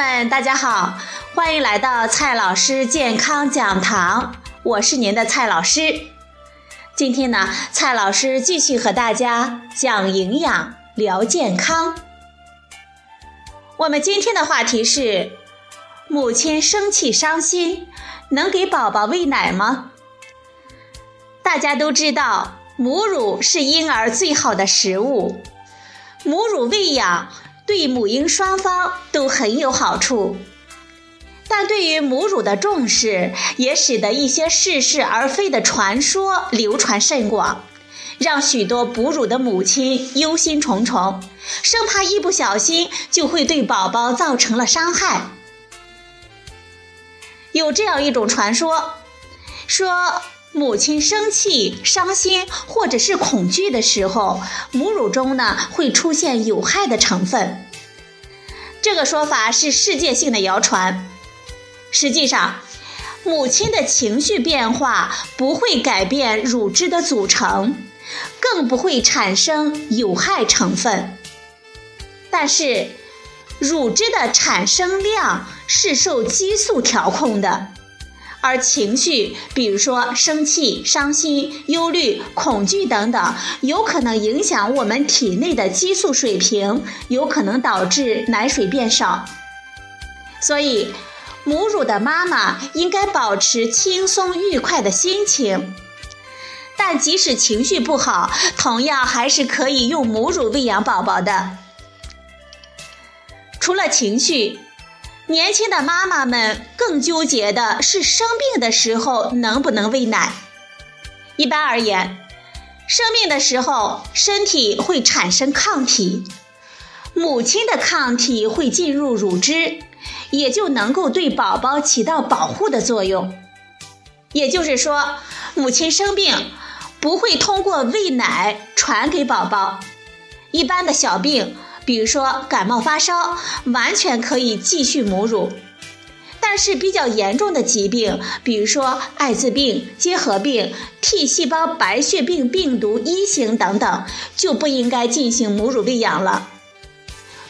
们，大家好，欢迎来到蔡老师健康讲堂，我是您的蔡老师。今天呢，蔡老师继续和大家讲营养、聊健康。我们今天的话题是：母亲生气伤心，能给宝宝喂奶吗？大家都知道，母乳是婴儿最好的食物，母乳喂养。对母婴双方都很有好处，但对于母乳的重视，也使得一些似是而非的传说流传甚广，让许多哺乳的母亲忧心忡忡，生怕一不小心就会对宝宝造成了伤害。有这样一种传说，说。母亲生气、伤心或者是恐惧的时候，母乳中呢会出现有害的成分。这个说法是世界性的谣传。实际上，母亲的情绪变化不会改变乳汁的组成，更不会产生有害成分。但是，乳汁的产生量是受激素调控的。而情绪，比如说生气、伤心、忧虑、恐惧等等，有可能影响我们体内的激素水平，有可能导致奶水变少。所以，母乳的妈妈应该保持轻松愉快的心情。但即使情绪不好，同样还是可以用母乳喂养宝宝的。除了情绪。年轻的妈妈们更纠结的是生病的时候能不能喂奶。一般而言，生病的时候身体会产生抗体，母亲的抗体会进入乳汁，也就能够对宝宝起到保护的作用。也就是说，母亲生病不会通过喂奶传给宝宝。一般的小病。比如说感冒发烧，完全可以继续母乳，但是比较严重的疾病，比如说艾滋病、结核病、T 细胞白血病病毒一型等等，就不应该进行母乳喂养了。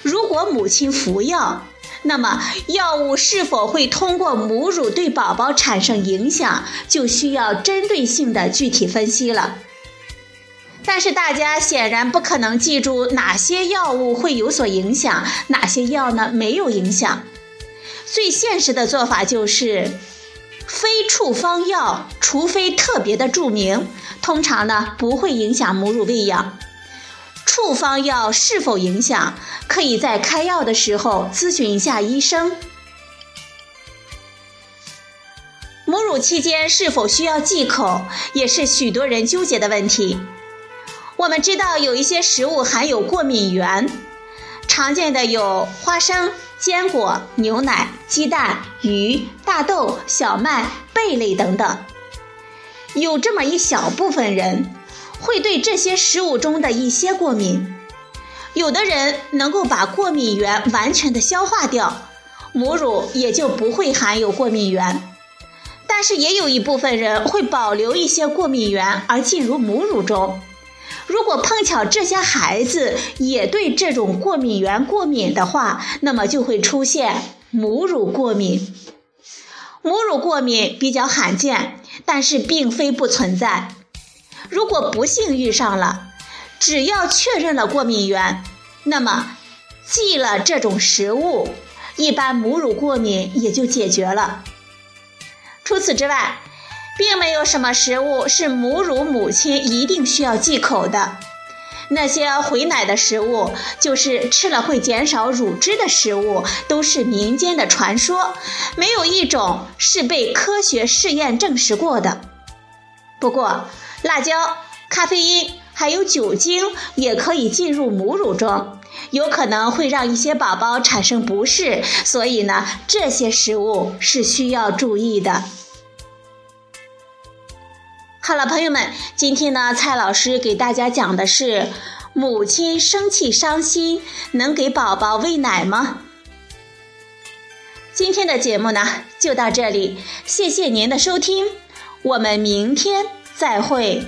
如果母亲服药，那么药物是否会通过母乳对宝宝产生影响，就需要针对性的具体分析了。但是大家显然不可能记住哪些药物会有所影响，哪些药呢没有影响。最现实的做法就是，非处方药除非特别的注明，通常呢不会影响母乳喂养。处方药是否影响，可以在开药的时候咨询一下医生。母乳期间是否需要忌口，也是许多人纠结的问题。我们知道有一些食物含有过敏原，常见的有花生、坚果、牛奶、鸡蛋、鱼、大豆、小麦、贝类等等。有这么一小部分人会对这些食物中的一些过敏，有的人能够把过敏原完全的消化掉，母乳也就不会含有过敏原。但是也有一部分人会保留一些过敏原而进入母乳中。如果碰巧这些孩子也对这种过敏源过敏的话，那么就会出现母乳过敏。母乳过敏比较罕见，但是并非不存在。如果不幸遇上了，只要确认了过敏源，那么忌了这种食物，一般母乳过敏也就解决了。除此之外，并没有什么食物是母乳母亲一定需要忌口的。那些回奶的食物，就是吃了会减少乳汁的食物，都是民间的传说，没有一种是被科学试验证实过的。不过，辣椒、咖啡因还有酒精也可以进入母乳中，有可能会让一些宝宝产生不适，所以呢，这些食物是需要注意的。好了，朋友们，今天呢，蔡老师给大家讲的是母亲生气伤心能给宝宝喂奶吗？今天的节目呢就到这里，谢谢您的收听，我们明天再会。